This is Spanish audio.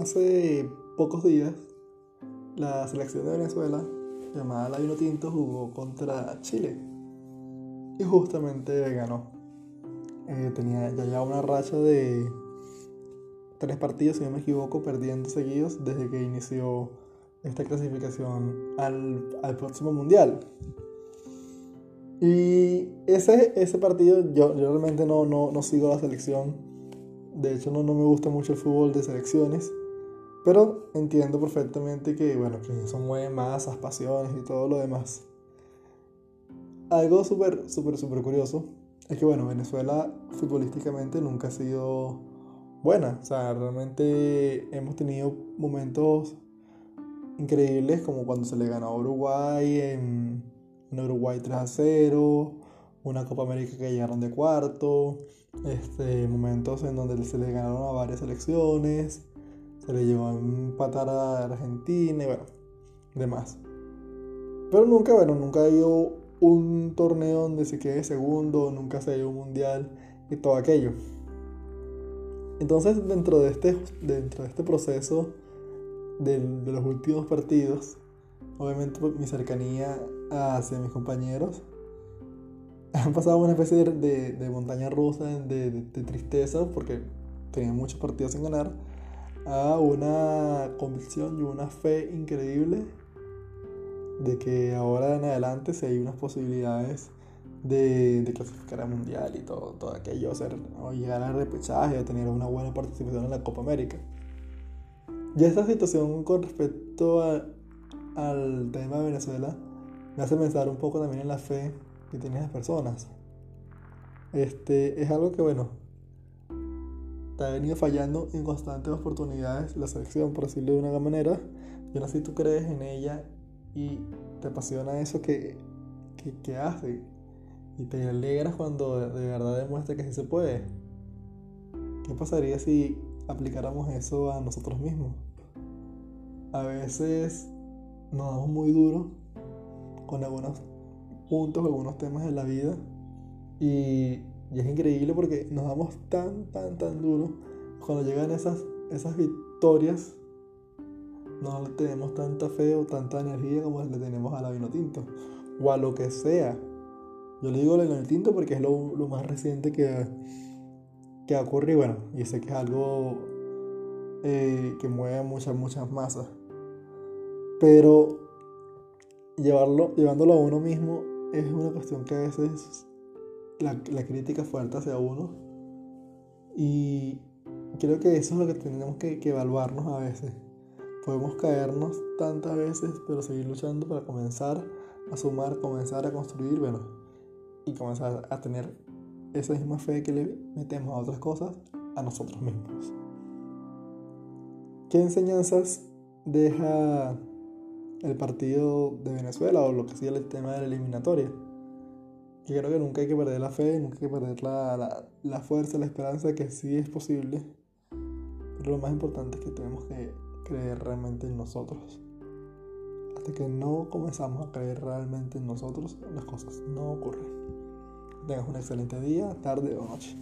hace pocos días, la selección de Venezuela, llamada La Vino Tinto, jugó contra Chile. Y justamente ganó. Eh, tenía ya, ya una racha de tres partidos, si no me equivoco, perdiendo seguidos desde que inició esta clasificación al, al próximo mundial. Y ese, ese partido, yo, yo realmente no, no, no, sigo la selección. De hecho, no, no me gusta mucho el fútbol de selecciones. Pero entiendo perfectamente que, bueno, que eso mueve masas, pasiones y todo lo demás. Algo súper, súper, súper curioso es que, bueno, Venezuela futbolísticamente nunca ha sido buena. O sea, realmente hemos tenido momentos increíbles como cuando se le ganó a Uruguay en un Uruguay 3 a 0, una Copa América que llegaron de cuarto, este, momentos en donde se le ganaron a varias selecciones, se le llevó a empatar a Argentina y bueno, demás. Pero nunca, bueno, nunca ha habido un torneo donde se quede segundo, nunca se ha ido un mundial y todo aquello. Entonces, dentro de este, dentro de este proceso de, de los últimos partidos, obviamente mi cercanía hacia mis compañeros han pasado una especie de, de, montaña rusa, de, de, tristeza, porque tenían muchos partidos sin ganar, a una convicción y una fe increíble de que ahora en adelante si hay unas posibilidades de, clasificar al mundial y todo, todo aquello, hacer, o llegar al repechaje o tener una buena participación en la Copa América. Y esta situación con respecto al tema de Venezuela me hace pensar un poco también en la fe que tienen las personas. Este, es algo que, bueno, te ha venido fallando en constantes oportunidades la selección, por decirlo de una manera. Y aún así tú crees en ella y te apasiona eso que, que, que hace. Y te alegras cuando de verdad demuestra que sí se puede. ¿Qué pasaría si aplicáramos eso a nosotros mismos? A veces nos damos muy duro con algunos puntos, algunos temas de la vida. Y, es increíble porque nos damos tan, tan, tan duro. Cuando llegan esas, esas victorias, no le tenemos tanta fe o tanta energía como le tenemos a la vino tinto. O a lo que sea. Yo le digo la vino tinto porque es lo, lo más reciente que, que ha ocurrido. Bueno, y sé que es algo eh, que mueve muchas, muchas masas. Pero llevarlo, llevándolo a uno mismo es una cuestión que a veces la, la crítica fuerte hacia uno. Y creo que eso es lo que tenemos que, que evaluarnos a veces. Podemos caernos tantas veces, pero seguir luchando para comenzar a sumar, comenzar a construir, bueno, y comenzar a tener esa misma fe que le metemos a otras cosas, a nosotros mismos. ¿Qué enseñanzas deja el partido de Venezuela o lo que sea el tema de la eliminatoria. Y creo que nunca hay que perder la fe, nunca hay que perder la, la, la fuerza, la esperanza que sí es posible. Pero lo más importante es que tenemos que creer realmente en nosotros. Hasta que no comenzamos a creer realmente en nosotros, las cosas no ocurren. Tengas un excelente día, tarde o noche.